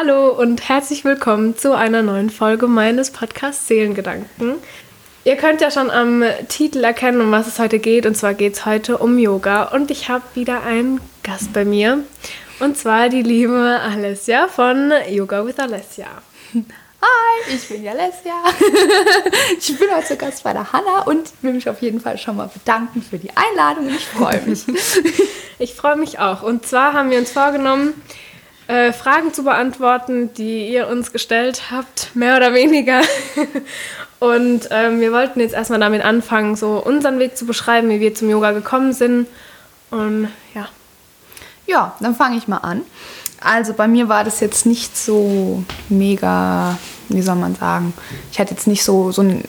Hallo und herzlich willkommen zu einer neuen Folge meines Podcasts Seelengedanken. Ihr könnt ja schon am Titel erkennen, um was es heute geht. Und zwar geht es heute um Yoga. Und ich habe wieder einen Gast bei mir. Und zwar die liebe Alessia von Yoga with Alessia. Hi, ich bin die Alessia. ich bin heute Gast bei der Hanna und will mich auf jeden Fall schon mal bedanken für die Einladung. Ich freue mich. ich freue mich auch. Und zwar haben wir uns vorgenommen, äh, Fragen zu beantworten, die ihr uns gestellt habt, mehr oder weniger. Und ähm, wir wollten jetzt erstmal damit anfangen, so unseren Weg zu beschreiben, wie wir zum Yoga gekommen sind. Und ja. Ja, dann fange ich mal an. Also bei mir war das jetzt nicht so mega, wie soll man sagen, ich hatte jetzt nicht so, so einen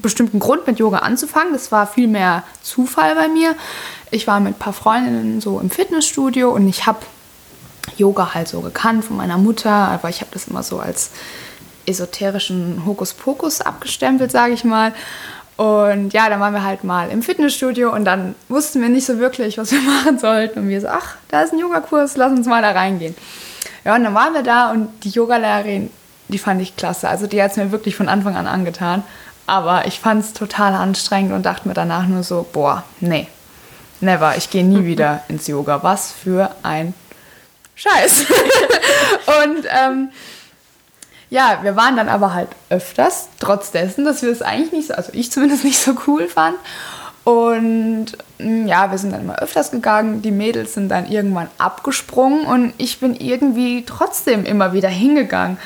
bestimmten Grund mit Yoga anzufangen. Das war viel mehr Zufall bei mir. Ich war mit ein paar Freundinnen so im Fitnessstudio und ich habe Yoga halt so gekannt von meiner Mutter, aber ich habe das immer so als esoterischen Hokuspokus abgestempelt, sage ich mal. Und ja, dann waren wir halt mal im Fitnessstudio und dann wussten wir nicht so wirklich, was wir machen sollten. Und wir so, ach, da ist ein Yogakurs, lass uns mal da reingehen. Ja, und dann waren wir da und die Yogalehrerin, die fand ich klasse. Also die hat es mir wirklich von Anfang an angetan. Aber ich fand es total anstrengend und dachte mir danach nur so, boah, nee, never, ich gehe nie wieder ins Yoga. Was für ein Scheiß. und ähm, ja, wir waren dann aber halt öfters, trotz dessen, dass wir es eigentlich nicht so, also ich zumindest nicht so cool fand. Und mm, ja, wir sind dann immer öfters gegangen. Die Mädels sind dann irgendwann abgesprungen und ich bin irgendwie trotzdem immer wieder hingegangen.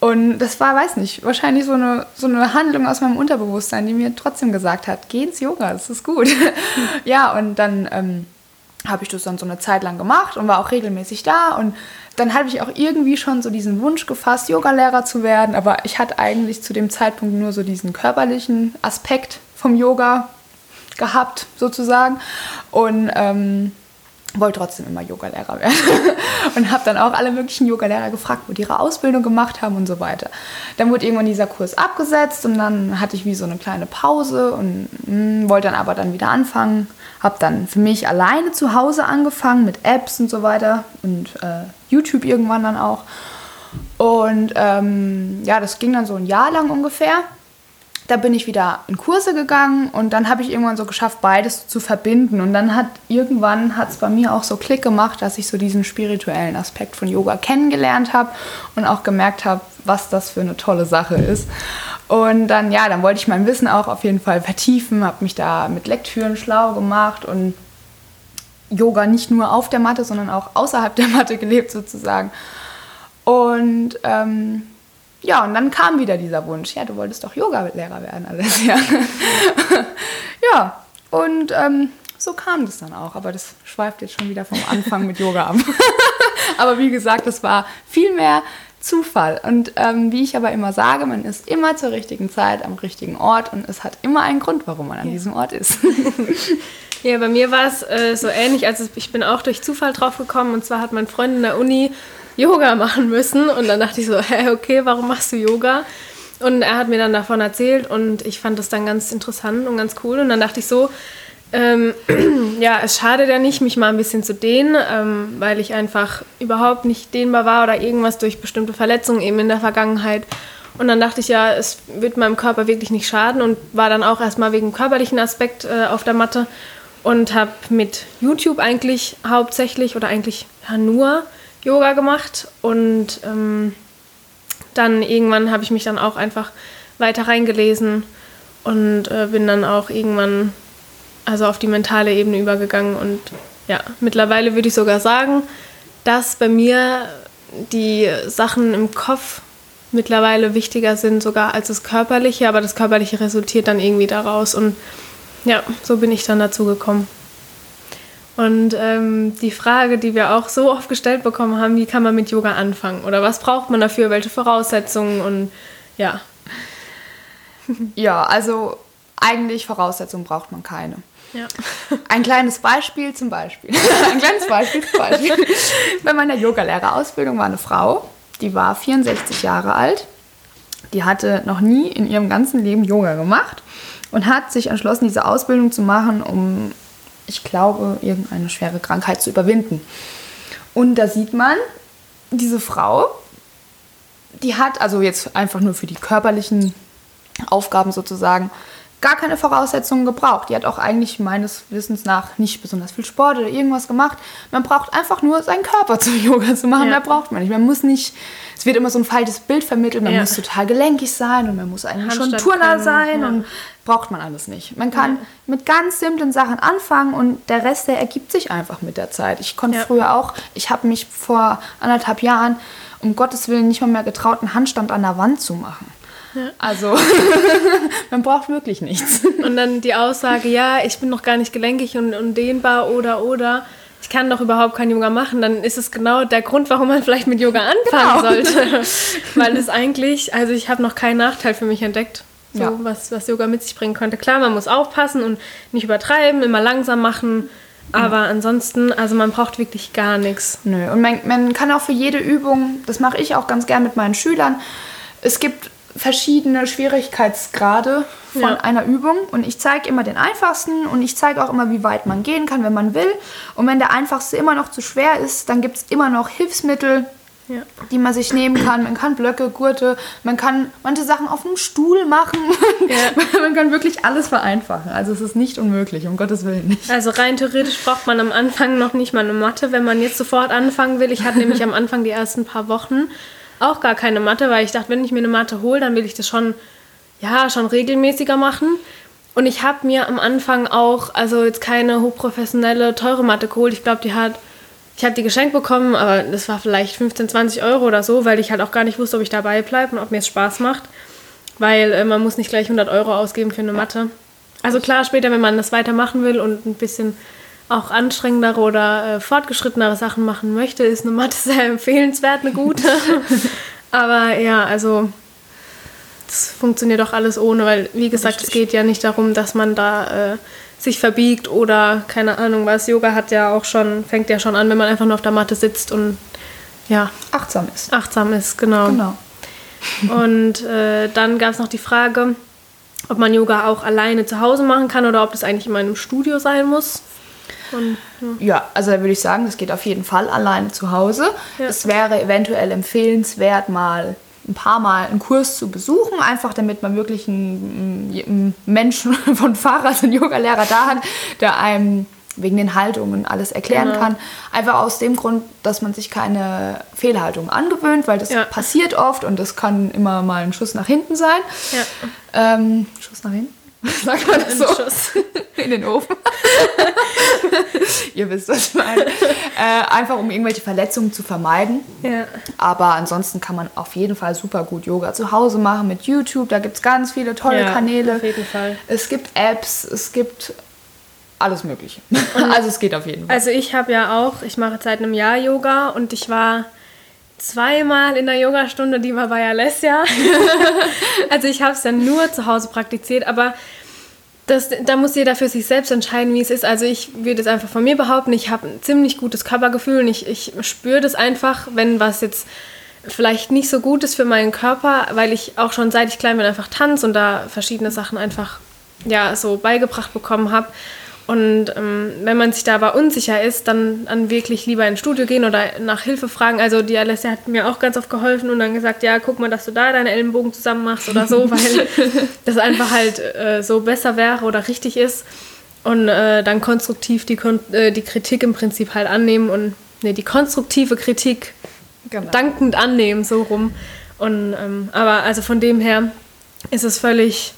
Und das war, weiß nicht, wahrscheinlich so eine, so eine Handlung aus meinem Unterbewusstsein, die mir trotzdem gesagt hat, geh ins Yoga, das ist gut. ja, und dann ähm, habe ich das dann so eine Zeit lang gemacht und war auch regelmäßig da. Und dann habe ich auch irgendwie schon so diesen Wunsch gefasst, Yogalehrer zu werden. Aber ich hatte eigentlich zu dem Zeitpunkt nur so diesen körperlichen Aspekt vom Yoga gehabt, sozusagen. Und ähm, wollte trotzdem immer Yogalehrer werden und habe dann auch alle möglichen Yogalehrer gefragt, wo die ihre Ausbildung gemacht haben und so weiter. Dann wurde irgendwann dieser Kurs abgesetzt und dann hatte ich wie so eine kleine Pause und mh, hm, wollte dann aber dann wieder anfangen. Habe dann für mich alleine zu Hause angefangen mit Apps und so weiter und äh, YouTube irgendwann dann auch. Und ähm, ja, das ging dann so ein Jahr lang ungefähr da bin ich wieder in Kurse gegangen und dann habe ich irgendwann so geschafft, beides zu verbinden. Und dann hat irgendwann hat es bei mir auch so Klick gemacht, dass ich so diesen spirituellen Aspekt von Yoga kennengelernt habe und auch gemerkt habe, was das für eine tolle Sache ist. Und dann, ja, dann wollte ich mein Wissen auch auf jeden Fall vertiefen, habe mich da mit Lektüren schlau gemacht und Yoga nicht nur auf der Matte, sondern auch außerhalb der Matte gelebt sozusagen. Und ähm, ja, und dann kam wieder dieser Wunsch, ja, du wolltest doch Yoga-Lehrer werden, alles, ja. ja, und ähm, so kam das dann auch. Aber das schweift jetzt schon wieder vom Anfang mit Yoga ab. aber wie gesagt, das war viel mehr Zufall. Und ähm, wie ich aber immer sage, man ist immer zur richtigen Zeit am richtigen Ort und es hat immer einen Grund, warum man an ja. diesem Ort ist. ja, bei mir war es äh, so ähnlich. Also ich bin auch durch Zufall drauf gekommen und zwar hat mein Freund in der Uni Yoga machen müssen. Und dann dachte ich so, hä, okay, warum machst du Yoga? Und er hat mir dann davon erzählt und ich fand das dann ganz interessant und ganz cool. Und dann dachte ich so, ähm, ja, es schadet ja nicht, mich mal ein bisschen zu dehnen, ähm, weil ich einfach überhaupt nicht dehnbar war oder irgendwas durch bestimmte Verletzungen eben in der Vergangenheit. Und dann dachte ich ja, es wird meinem Körper wirklich nicht schaden und war dann auch erstmal wegen körperlichen Aspekt äh, auf der Matte und habe mit YouTube eigentlich hauptsächlich oder eigentlich ja, nur Yoga gemacht und ähm, dann irgendwann habe ich mich dann auch einfach weiter reingelesen und äh, bin dann auch irgendwann also auf die mentale Ebene übergegangen und ja, mittlerweile würde ich sogar sagen, dass bei mir die Sachen im Kopf mittlerweile wichtiger sind sogar als das Körperliche, aber das Körperliche resultiert dann irgendwie daraus und ja, so bin ich dann dazu gekommen. Und ähm, die Frage, die wir auch so oft gestellt bekommen haben, wie kann man mit Yoga anfangen? Oder was braucht man dafür? Welche Voraussetzungen? Und ja. Ja, also eigentlich Voraussetzungen braucht man keine. Ja. Ein kleines Beispiel zum Beispiel. Ein kleines Beispiel zum Beispiel. Bei meiner Yogalehrerausbildung war eine Frau, die war 64 Jahre alt. Die hatte noch nie in ihrem ganzen Leben Yoga gemacht und hat sich entschlossen, diese Ausbildung zu machen, um ich glaube, irgendeine schwere Krankheit zu überwinden. Und da sieht man, diese Frau die hat, also jetzt einfach nur für die körperlichen Aufgaben sozusagen, gar keine Voraussetzungen gebraucht. Die hat auch eigentlich meines Wissens nach nicht besonders viel Sport oder irgendwas gemacht. Man braucht einfach nur seinen Körper zum Yoga zu machen. Ja. Mehr braucht man nicht. Man muss nicht, es wird immer so ein falsches Bild vermittelt, man Ja. muss total gelenkig sein und man muss eigentlich schon Turner sein ja. und braucht man alles nicht. Man kann mit ganz simplen Sachen anfangen und der Rest, der ergibt sich einfach mit der Zeit. Ich konnte Ja. früher auch, ich habe mich vor anderthalb Jahren um Gottes Willen nicht mal mehr getraut, einen Handstand an der Wand zu machen. Also, man braucht wirklich nichts. Und dann die Aussage, ja, ich bin noch gar nicht gelenkig und, und dehnbar oder oder ich kann doch überhaupt kein Yoga machen, dann ist es genau der Grund, warum man vielleicht mit Yoga anfangen Genau. sollte. Weil es eigentlich, also ich habe noch keinen Nachteil für mich entdeckt, so, Ja. was, was Yoga mit sich bringen könnte. Klar, man muss aufpassen und nicht übertreiben, immer langsam machen, aber ansonsten, also man braucht wirklich gar nichts. Nö, und man, man kann auch für jede Übung, das mache ich auch ganz gern mit meinen Schülern, es gibt verschiedene Schwierigkeitsgrade von Ja. einer Übung und ich zeige immer den einfachsten und ich zeige auch immer, wie weit man gehen kann, wenn man will. Und wenn der einfachste immer noch zu schwer ist, dann gibt es immer noch Hilfsmittel, Ja. die man sich nehmen kann. Man kann Blöcke, Gurte, man kann manche Sachen auf einem Stuhl machen. man kann wirklich alles vereinfachen. Also es ist nicht unmöglich, um Gottes Willen nicht. Also rein theoretisch braucht man am Anfang noch nicht mal eine Matte, wenn man jetzt sofort anfangen will. Ich hatte nämlich am Anfang die ersten paar Wochen auch gar keine Matte, weil ich dachte, wenn ich mir eine Matte hole, dann will ich das schon, ja, schon regelmäßiger machen. Und ich habe mir am Anfang auch, also jetzt keine hochprofessionelle, teure Matte geholt. Ich glaube, die hat, ich habe die geschenkt bekommen, aber das war vielleicht 15, 20 Euro oder so, weil ich halt auch gar nicht wusste, ob ich dabei bleibe und ob mir es Spaß macht. Weil äh, man muss nicht gleich 100 Euro ausgeben für eine Matte. Also klar, später, wenn man das weitermachen will und ein bisschen auch anstrengendere oder äh, fortgeschrittenere Sachen machen möchte, ist eine Matte sehr empfehlenswert, eine gute. Aber ja, also das funktioniert doch alles ohne, weil wie gesagt, es geht ja nicht darum, dass man da äh, sich verbiegt oder keine Ahnung was. Yoga hat ja auch schon, fängt ja schon an, wenn man einfach nur auf der Matte sitzt und ja, Achtsam ist. achtsam ist, genau. Genau. Und äh, dann gab es noch die Frage, ob man Yoga auch alleine zu Hause machen kann oder ob das eigentlich immer in einem Studio sein muss. Und, Ja, also da würde ich sagen, das geht auf jeden Fall alleine zu Hause. Ja. Es wäre eventuell empfehlenswert, mal ein paar Mal einen Kurs zu besuchen, einfach damit man wirklich einen, einen Menschen von Fahrer, also einen Yogalehrer da hat, der einem wegen den Haltungen alles erklären Genau. kann. Einfach aus dem Grund, dass man sich keine Fehlhaltung angewöhnt, weil das Ja. passiert oft und das kann immer mal ein Schuss nach hinten sein. ja, Ähm, Schuss nach hinten? Sagt man das so? In den Ofen. Ihr wisst, was ich meine. Äh, einfach um irgendwelche Verletzungen zu vermeiden. ja. Aber ansonsten kann man auf jeden Fall super gut Yoga zu Hause machen mit YouTube. Da gibt es ganz viele tolle Ja, Kanäle. auf jeden Fall. Es gibt Apps, es gibt alles Mögliche. also es geht auf jeden Fall. Also ich habe ja auch, ich mache seit einem Jahr Yoga und ich war zweimal in der Yogastunde, die war bei Alessia. also ich habe es dann nur zu Hause praktiziert, aber das, da muss jeder für sich selbst entscheiden, wie es ist. Also ich würde es einfach von mir behaupten, ich habe ein ziemlich gutes Körpergefühl und ich, ich spüre das einfach, wenn was jetzt vielleicht nicht so gut ist für meinen Körper, weil ich auch schon seit ich klein bin einfach tanze und da verschiedene Sachen einfach ja so beigebracht bekommen habe. Und ähm, wenn man sich da aber unsicher ist, dann, dann wirklich lieber ins Studio gehen oder nach Hilfe fragen. Also die Alessia hat mir auch ganz oft geholfen und dann gesagt, ja, guck mal, dass du da deine Ellenbogen zusammen machst oder so, weil das einfach halt äh, so besser wäre oder richtig ist. Und äh, dann konstruktiv die, Kon äh, die Kritik im Prinzip halt annehmen und nee, die konstruktive Kritik Genau. dankend annehmen, so rum. Und, ähm, aber also von dem her ist es völlig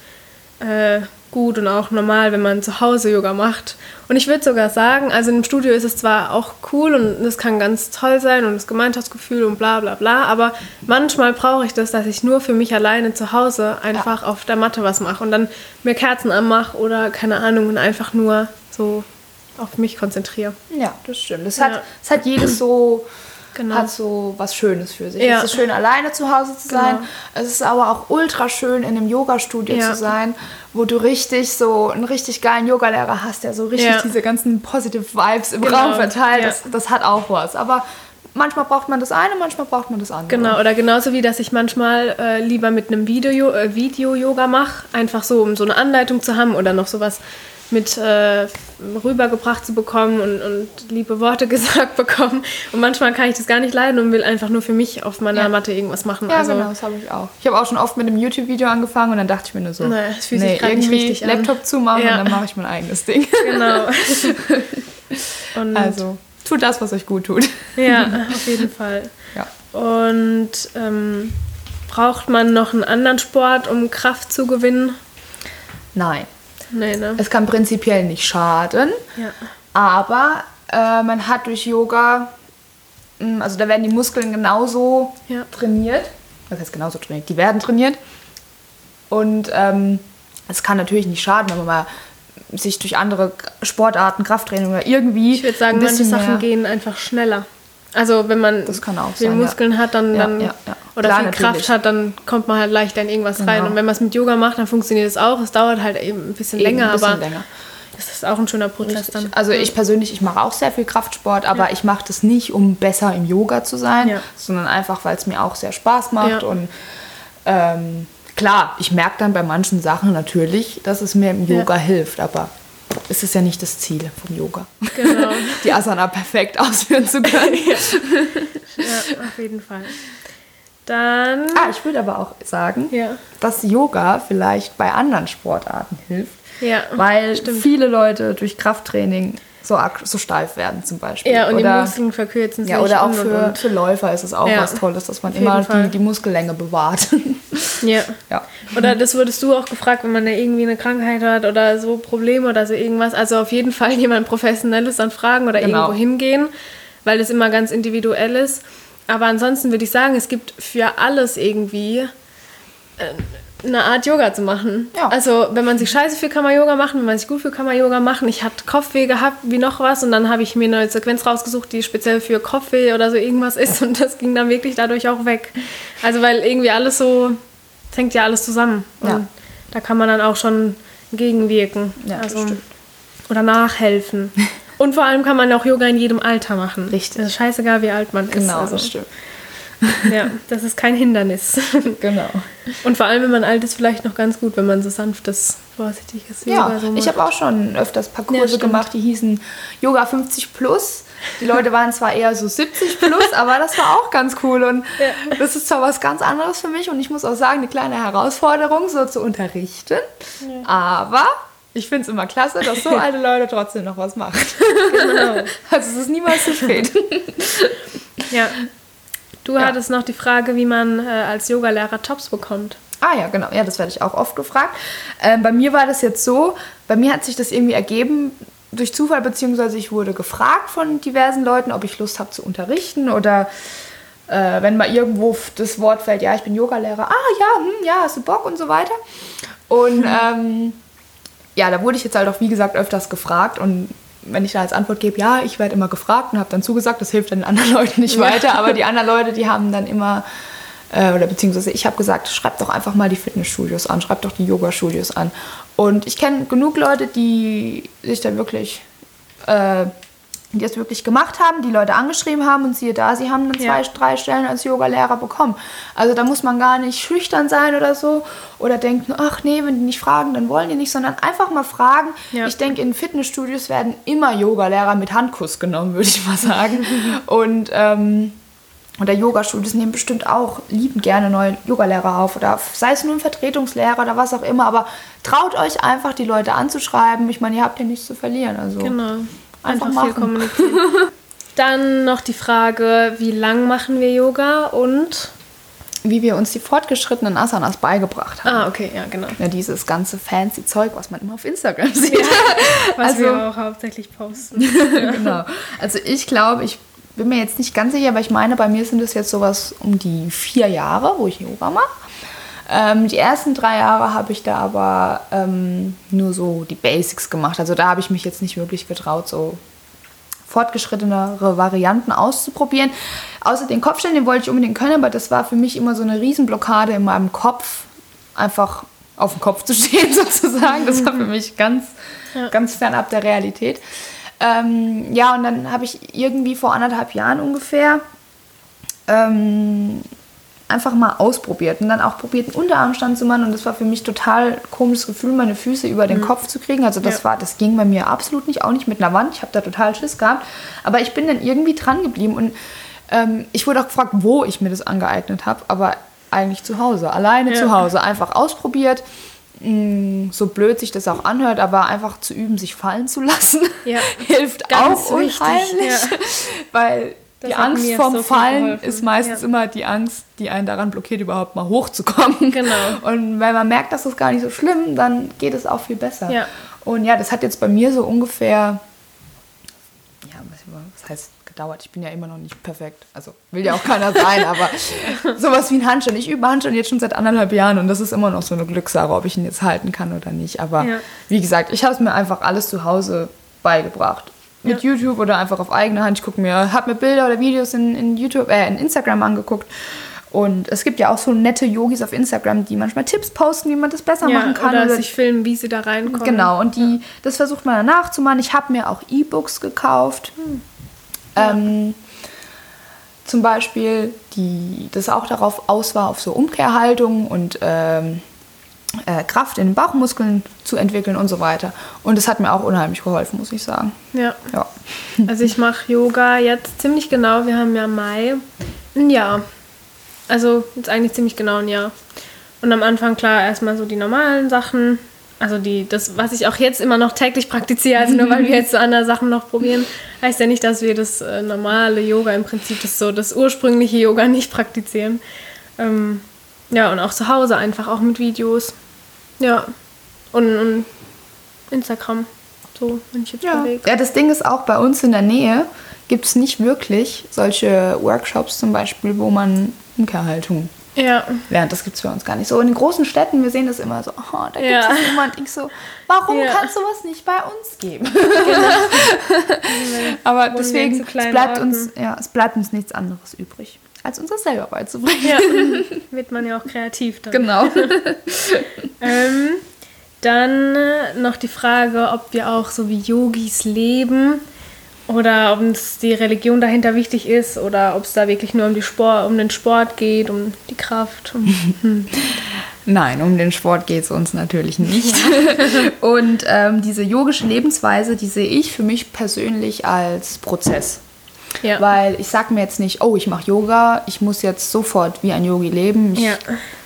äh, gut und auch normal, wenn man zu Hause Yoga macht. Und ich würde sogar sagen, also im Studio ist es zwar auch cool und es kann ganz toll sein und das Gemeinschaftsgefühl und bla bla bla, aber manchmal brauche ich das, dass ich nur für mich alleine zu Hause einfach auf der Matte was mache und dann mir Kerzen anmache oder keine Ahnung und einfach nur so auf mich konzentriere. Ja, das stimmt. Es Ja. hat, es hat jedes so, Genau. hat so was Schönes für sich. Ja. Es ist schön, alleine zu Hause zu sein. Genau. Es ist aber auch ultra schön, in einem Yoga-Studio Ja. zu sein, wo du richtig so einen richtig geilen Yogalehrer hast, der so richtig Ja. diese ganzen positive Vibes im Genau. Raum verteilt. Das, das hat auch was. Aber manchmal braucht man das eine, manchmal braucht man das andere. Genau, oder genauso wie, dass ich manchmal äh, lieber mit einem Video, äh, Video-Yoga mache, einfach so, um so eine Anleitung zu haben oder noch sowas mit äh, rübergebracht zu bekommen und, und liebe Worte gesagt bekommen. Und manchmal kann ich das gar nicht leiden und will einfach nur für mich auf meiner Ja. Matte irgendwas machen. Ja, also, genau, das habe ich auch. Ich habe auch schon oft mit einem YouTube-Video angefangen und dann dachte ich mir nur so, Naja, es fühlt sich grad nicht irgendwie richtig an. Laptop zumachen Ja. und dann mache ich mein eigenes Ding. Genau. und, Also, tut das, was euch gut tut. Ja, auf jeden Fall. Ja. Und ähm, braucht man noch einen anderen Sport, um Kraft zu gewinnen? Nein, Nee, ne? es kann prinzipiell nicht schaden, Ja. aber äh, man hat durch Yoga, mh, also da werden die Muskeln genauso Ja. trainiert. Was heißt genauso trainiert? Die werden trainiert. Und ähm, es kann natürlich nicht schaden, wenn man mal sich durch andere Sportarten, Krafttraining oder irgendwie. Ich würde sagen, manche Sachen mehr- gehen einfach schneller. Also wenn man Das viel sein, ja. Muskeln hat, dann, Ja, dann ja. Oder Klar, viel natürlich. Kraft hat, dann kommt man halt leichter in irgendwas rein. Genau. Und wenn man es mit Yoga macht, dann funktioniert es auch. Es dauert halt eben ein bisschen Eben länger, ein bisschen aber länger. es ist auch ein schöner Prozess dann. Also ich persönlich, ich mache auch sehr viel Kraftsport, aber ich mache das nicht, um besser im Yoga zu sein, Ja. sondern einfach, weil es mir auch sehr Spaß macht. Ja. Und ähm, klar, ich merke dann bei manchen Sachen natürlich, dass es mir im Ja. Yoga hilft, aber es ist ja nicht das Ziel vom Yoga, Genau. die Asana perfekt ausführen zu können. ja, auf jeden Fall. Dann. ah, ich würde aber auch sagen, Ja. dass Yoga vielleicht bei anderen Sportarten hilft, Ja, weil stimmt. viele Leute durch Krafttraining so, so steif werden zum Beispiel. Ja, und oder, die Muskeln verkürzen sich. Ja, oder auch für, für Läufer ist es auch Ja, was Tolles, dass man immer die, die Muskellänge bewahrt. Ja. ja. Oder das wurdest du auch gefragt, wenn man da irgendwie eine Krankheit hat oder so Probleme oder so irgendwas. Also auf jeden Fall jemand Professionelles dann fragen oder Genau. irgendwo hingehen, weil das immer ganz individuell ist. Aber ansonsten würde ich sagen, es gibt für alles irgendwie äh, eine Art Yoga zu machen. Ja. Also wenn man sich scheiße fühlt, kann man Yoga machen. Wenn man sich gut fühlt, kann man Yoga machen. Ich hatte Kopfweh gehabt, wie noch was. Und dann habe ich mir eine Sequenz rausgesucht, die speziell für Kopfweh oder so irgendwas ist. Und das ging dann wirklich dadurch auch weg. Also weil irgendwie alles so, es hängt ja alles zusammen. Und Ja. da kann man dann auch schon gegenwirken. Ja, also, oder nachhelfen. Und vor allem kann man auch Yoga in jedem Alter machen. Richtig. Es ist scheißeigal, wie alt man ist. Genau, also, das stimmt. Ja, das ist kein Hindernis. Genau. Und vor allem, wenn man alt ist, vielleicht noch ganz gut, wenn man so sanftes, vorsichtiges Ja, Yoga so macht. ich habe auch schon öfters Ja, Parcours stimmt. gemacht, die hießen Yoga 50 plus. Die Leute waren zwar eher so 70 plus, aber das war auch ganz cool. Und Ja. das ist zwar was ganz anderes für mich und ich muss auch sagen, eine kleine Herausforderung, so zu unterrichten. Aber ich finde es immer klasse, dass so alte Leute trotzdem noch was machen. Genau. Also es ist niemals zu spät. Ja. Du Ja. hattest noch die Frage, wie man äh, als Yogalehrer Jobs bekommt. Ah ja, genau. Ja, das werde ich auch oft gefragt. Ähm, bei mir war das jetzt so, bei mir hat sich das irgendwie ergeben durch Zufall, beziehungsweise ich wurde gefragt von diversen Leuten, ob ich Lust habe zu unterrichten oder äh, wenn mal irgendwo das Wort fällt, ja, ich bin Yogalehrer, ah ja, hm, ja, hast du Bock und so weiter. Und ähm, ja, da wurde ich jetzt halt auch, wie gesagt, öfters gefragt und wenn ich da als Antwort gebe, ja, ich werde immer gefragt und habe dann zugesagt, das hilft dann den anderen Leuten nicht weiter, aber die anderen Leute, die haben dann immer, äh, oder beziehungsweise ich habe gesagt, schreibt doch einfach mal die Fitnessstudios an, schreibt doch die Yoga-Studios an. Und ich kenne genug Leute, die sich da wirklich, äh, die das wirklich gemacht haben, die Leute angeschrieben haben und siehe da, sie haben dann zwei, Ja. drei Stellen als Yogalehrer bekommen. Also da muss man gar nicht schüchtern sein oder so oder denken, ach nee, wenn die nicht fragen, dann wollen die nicht, sondern einfach mal fragen. Ja. Ich denke, in Fitnessstudios werden immer Yogalehrer mit Handkuss genommen, würde ich mal sagen. und ähm, oder Yogastudios nehmen bestimmt auch lieben gerne neue Yogalehrer auf oder sei es nur ein Vertretungslehrer oder was auch immer, aber traut euch einfach die Leute anzuschreiben. Ich meine, ihr habt ja nichts zu verlieren, also Genau. Einfach Einfach, viel kommunizieren. Dann noch die Frage, wie lang machen wir Yoga und... wie wir uns die fortgeschrittenen Asanas beigebracht haben. Ah, okay, ja, genau. Ja, dieses ganze fancy Zeug, was man immer auf Instagram sieht. Was Also- wir auch hauptsächlich posten. genau. Also ich glaube, ich bin mir jetzt nicht ganz sicher, aber ich meine, bei mir sind es jetzt sowas um die vier Jahre, wo ich Yoga mache. Ähm, die ersten drei Jahre habe ich da aber ähm, nur so die Basics gemacht. Also da habe ich mich jetzt nicht wirklich getraut, so fortgeschrittenere Varianten auszuprobieren. Außer den Kopfstellen, den wollte ich unbedingt können, aber das war für mich immer so eine Riesenblockade in meinem Kopf, einfach auf dem Kopf zu stehen sozusagen. Das war für mich ganz, Ja. ganz fernab der Realität. Ähm, ja, und dann habe ich irgendwie vor anderthalb Jahren ungefähr ähm, einfach mal ausprobiert und dann auch probiert, einen Unterarmstand zu machen. Und das war für mich total komisches Gefühl, meine Füße über den Kopf zu kriegen. Also das Ja. war, das ging bei mir absolut nicht, auch nicht mit einer Wand. Ich habe da total Schiss gehabt. Aber ich bin dann irgendwie dran geblieben und ähm, ich wurde auch gefragt, wo ich mir das angeeignet habe, aber eigentlich zu Hause, alleine Ja. zu Hause, einfach ausprobiert. Mm, So blöd sich das auch anhört, aber einfach zu üben, sich fallen zu lassen, Ja. hilft auch unheimlich, weil die Angst vorm so Fallen ist meistens Ja. immer die Angst, die einen daran blockiert, überhaupt mal hochzukommen. Genau. Und wenn man merkt, das ist gar nicht so schlimm, dann geht es auch viel besser. Ja. Und ja, das hat jetzt bei mir so ungefähr, ja, was, was heißt gedauert? Ich bin ja immer noch nicht perfekt. Also will ja auch keiner sein, aber sowas wie ein Handstand. Ich übe Handstand jetzt schon seit anderthalb Jahren und das ist immer noch so eine Glückssache, ob ich ihn jetzt halten kann oder nicht. Aber Ja. wie gesagt, ich habe es mir einfach alles zu Hause beigebracht. Mit Ja. YouTube oder einfach auf eigene Hand. Ich gucke mir, habe mir Bilder oder Videos in, in YouTube, äh, in Instagram angeguckt. Und es gibt ja auch so nette Yogis auf Instagram, die manchmal Tipps posten, wie man das besser Ja, machen kann. oder, oder sich filmen, wie sie da reinkommen. Genau, und die, das versucht man dann nachzumachen. Ich habe mir auch E-Books gekauft. Ähm, zum Beispiel, die das auch darauf aus war, auf so Umkehrhaltung und ähm, äh, Kraft in den Bauchmuskeln zu entwickeln und so weiter. Und das hat mir auch unheimlich geholfen, muss ich sagen. Ja. Ja. Also ich mache Yoga jetzt ziemlich genau, wir haben ja Mai, ein Jahr. Also jetzt eigentlich ziemlich genau ein Jahr. Und am Anfang klar erstmal so die normalen Sachen, also die, das, was ich auch jetzt immer noch täglich praktiziere, also nur weil wir jetzt so andere Sachen noch probieren, heißt ja nicht, dass wir das äh, normale Yoga im Prinzip, das so das ursprüngliche Yoga nicht praktizieren. Ähm, ja, und auch zu Hause einfach, auch mit Videos. Ja. Und, und Instagram. So, wenn ich jetzt Ja. überlege. ja, das Ding ist auch bei uns in der Nähe gibt es nicht wirklich solche Workshops zum Beispiel, wo man Umkehrhaltung Ja. lernt. Das gibt es bei uns gar nicht. So in den großen Städten, wir sehen das immer so, oh, da gibt Ja. es jemand. Ich so, warum Ja. kann es sowas nicht bei uns geben? Aber wir in deswegen, es bleibt, Orten. uns, ja, es bleibt uns nichts anderes übrig, als uns das selber beizubringen. Ja, wird man ja auch kreativ dann. Genau. Ähm, dann äh, noch die Frage, ob wir auch so wie Yogis leben oder ob uns die Religion dahinter wichtig ist oder ob es da wirklich nur um, die Sport, um den Sport geht, um die Kraft. Um, Nein, um den Sport geht es uns natürlich nicht. Und ähm, diese yogische Lebensweise, die sehe ich für mich persönlich als Prozess. Ja. Weil ich sage mir jetzt nicht, oh, ich mache Yoga, ich muss jetzt sofort wie ein Yogi leben. Ich Ja.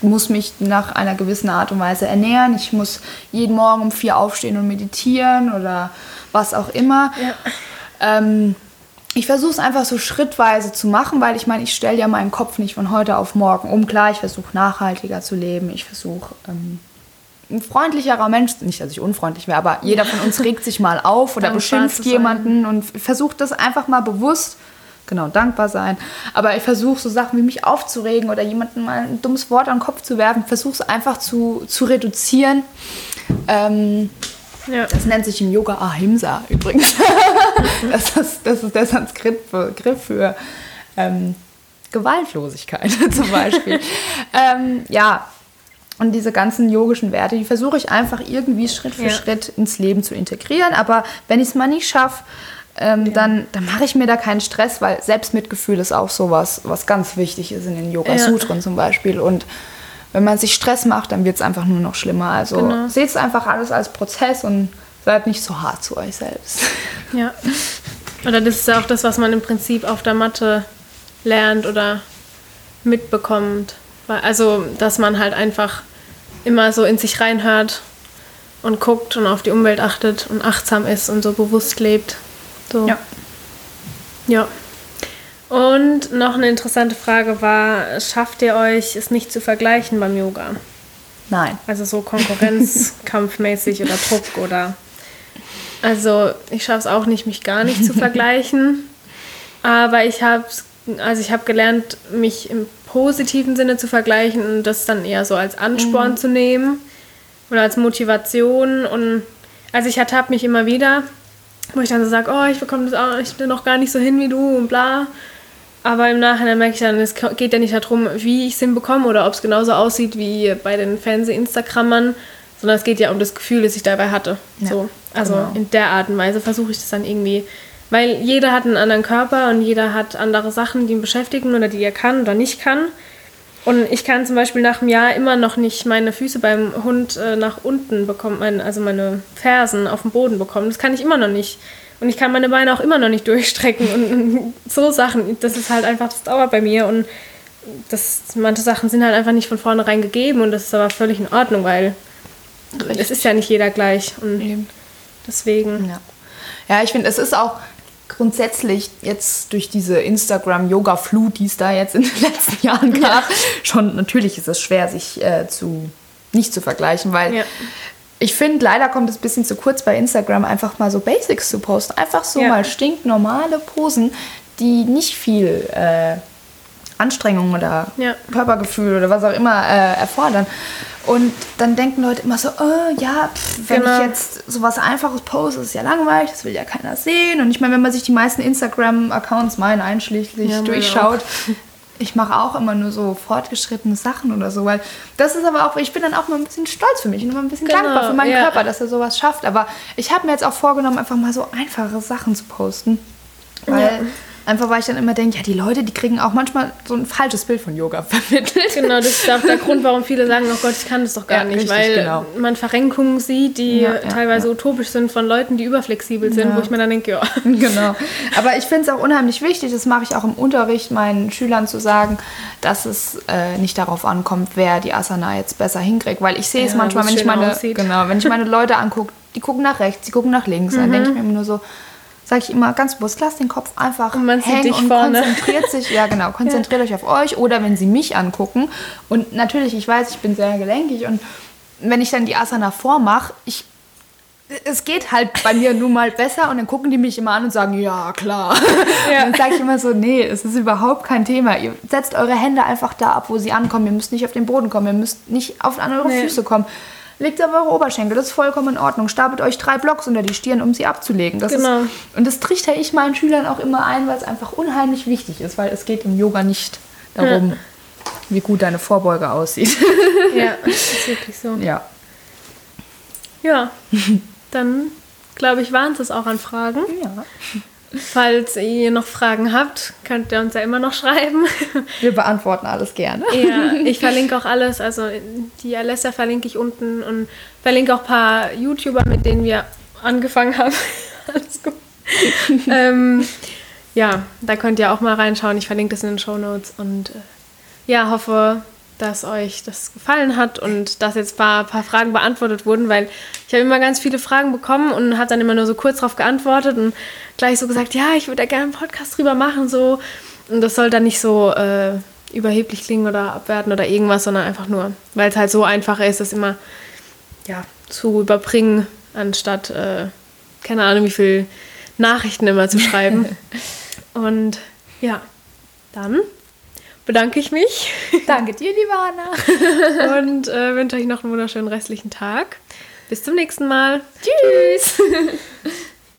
muss mich nach einer gewissen Art und Weise ernähren. Ich muss jeden Morgen um vier aufstehen und meditieren oder was auch immer. Ja. Ähm, ich versuche es einfach so schrittweise zu machen, weil ich meine, ich stelle ja meinen Kopf nicht von heute auf morgen um. Klar, ich versuche nachhaltiger zu leben. Ich versuche ähm, ein freundlicherer Mensch, nicht, dass ich unfreundlich wäre, aber jeder von uns regt sich mal auf oder beschimpft jemanden und versucht das einfach mal bewusst, genau, dankbar sein. Aber ich versuche so Sachen wie mich aufzuregen oder jemandem mal ein dummes Wort an den Kopf zu werfen, versuche es einfach zu, zu reduzieren. Ähm, ja. das nennt sich im Yoga Ahimsa übrigens. das, ist, das ist der Sanskrit-Begriff für ähm, Gewaltlosigkeit zum Beispiel. ähm, ja, und diese ganzen yogischen Werte, die versuche ich einfach irgendwie Schritt für Ja. Schritt ins Leben zu integrieren. Aber wenn ich es mal nicht schaffe, ähm, dann, dann mache ich mir da keinen Stress, weil Selbstmitgefühl ist auch sowas, was ganz wichtig ist in den Yoga-Sutren zum Beispiel. Und wenn man sich Stress macht, dann wird es einfach nur noch schlimmer. Also Genau. seht es einfach alles als Prozess und seid nicht so hart zu euch selbst. Ja. Oder das ist ja auch das, was man im Prinzip auf der Matte lernt oder mitbekommt. Also, dass man halt einfach immer so in sich reinhört und guckt und auf die Umwelt achtet und achtsam ist und so bewusst lebt. So. Ja. Ja. Und noch eine interessante Frage war, schafft ihr euch, es nicht zu vergleichen beim Yoga? Nein. Also so Konkurrenzkampfmäßig oder Druck oder. Also ich schaffe es auch nicht, mich gar nicht zu vergleichen. Aber ich habe also ich habe gelernt, mich im positiven Sinne zu vergleichen und das dann eher so als Ansporn zu nehmen oder als Motivation. Und also ich ertappe mich immer wieder, wo ich dann so sage, oh, ich bekomme das auch ich bin noch gar nicht so hin wie du und bla. Aber im Nachhinein merke ich dann, es geht ja nicht darum, wie ich es hinbekomme oder ob es genauso aussieht wie bei den Fernseh-Instagrammern, sondern es geht ja um das Gefühl, das ich dabei hatte. Ja, so. Also genau. in der Art und Weise versuche ich das dann irgendwie, weil jeder hat einen anderen Körper und jeder hat andere Sachen, die ihn beschäftigen oder die er kann oder nicht kann. Und ich kann zum Beispiel nach einem Jahr immer noch nicht meine Füße beim Hund äh, nach unten bekommen, also meine Fersen auf den Boden bekommen. Das kann ich immer noch nicht. Und ich kann meine Beine auch immer noch nicht durchstrecken und, und so Sachen. Das ist halt einfach, das dauert bei mir und das, manche Sachen sind halt einfach nicht von vornherein gegeben und das ist aber völlig in Ordnung, weil Richtig. es ist ja nicht jeder gleich. Und Eben. deswegen. Ja, ja ich finde, es ist auch grundsätzlich jetzt durch diese Instagram-Yoga-Flut, die es da jetzt in den letzten Jahren gab, ja. schon natürlich ist es schwer, sich äh, zu nicht zu vergleichen, weil ja. ich finde, leider kommt es ein bisschen zu kurz bei Instagram, einfach mal so Basics zu posten. Einfach so ja. mal stinknormale Posen, die nicht viel äh, Anstrengung oder ja. Körpergefühl oder was auch immer äh, erfordern. Und dann denken Leute immer so, oh, ja, pff, wenn genau. ich jetzt sowas Einfaches poste, ist ja langweilig, das will ja keiner sehen. Und ich meine, wenn man sich die meisten Instagram-Accounts, meinen einschließlich, ja, durchschaut, ich mache auch immer nur so fortgeschrittene Sachen oder so, weil das ist aber auch, ich bin dann auch mal ein bisschen stolz für mich und immer ein bisschen genau, dankbar für meinen ja. Körper, dass er sowas schafft. Aber ich habe mir jetzt auch vorgenommen, einfach mal so einfache Sachen zu posten, weil. Einfach weil ich dann immer denke, ja, die Leute, die kriegen auch manchmal so ein falsches Bild von Yoga vermittelt. Genau, das ist auch der Grund, warum viele sagen, oh Gott, ich kann das doch gar ja, nicht, richtig, weil genau. man Verrenkungen sieht, die ja, ja, teilweise utopisch sind von Leuten, die überflexibel sind, wo ich mir dann denke, ja. Genau. Aber ich finde es auch unheimlich wichtig, das mache ich auch im Unterricht meinen Schülern zu sagen, dass es äh, nicht darauf ankommt, wer die Asana jetzt besser hinkriegt, weil ich sehe es manchmal, wenn ich meine, genau, wenn ich meine Leute angucke, die gucken nach rechts, die gucken nach links, mhm. dann denke ich mir immer nur so, sage ich immer ganz bewusst, lasst den Kopf einfach und man hängen und vorne. konzentriert sich, ja genau, konzentriert ja. euch auf euch oder wenn sie mich angucken. Und natürlich, ich weiß, ich bin sehr gelenkig und wenn ich dann die Asana vormache, ich es geht halt bei mir nun mal besser und dann gucken die mich immer an und sagen, ja, klar. Ja. Und dann sage ich immer so, nee, es ist überhaupt kein Thema. Ihr setzt eure Hände einfach da ab, wo sie ankommen. Ihr müsst nicht auf den Boden kommen, ihr müsst nicht auf an eure nee. Füße kommen. Legt auf eure Oberschenkel, das ist vollkommen in Ordnung. Stapelt euch drei Blocks unter die Stirn, um sie abzulegen. Das genau. Ist, und das trichter ich meinen Schülern auch immer ein, weil es einfach unheimlich wichtig ist, weil es geht im Yoga nicht darum, ja. wie gut deine Vorbeuge aussieht. Ja, das ist wirklich so. Ja. Ja, dann glaube ich, waren es auch an Fragen. Ja. Falls ihr noch Fragen habt, könnt ihr uns ja immer noch schreiben. Wir beantworten alles gerne. Ja, ich verlinke auch alles. Also die Alessa verlinke ich unten und verlinke auch ein paar YouTuber, mit denen wir angefangen haben. alles gut. ähm, ja, da könnt ihr auch mal reinschauen. Ich verlinke das in den Show Notes und äh, ja, hoffe, dass euch das gefallen hat und dass jetzt ein paar, paar Fragen beantwortet wurden, weil ich habe immer ganz viele Fragen bekommen und habe dann immer nur so kurz darauf geantwortet und gleich so gesagt, ja, ich würde da gerne einen Podcast drüber machen, so. Und das soll dann nicht so äh, überheblich klingen oder abwerten oder irgendwas, sondern einfach nur, weil es halt so einfach ist, das immer ja, zu überbringen, anstatt, äh, keine Ahnung, wie viel Nachrichten immer zu schreiben. und ja, dann bedanke ich mich. Danke dir, liebe Anna. Und äh, wünsche euch noch einen wunderschönen restlichen Tag. Bis zum nächsten Mal. Tschüss.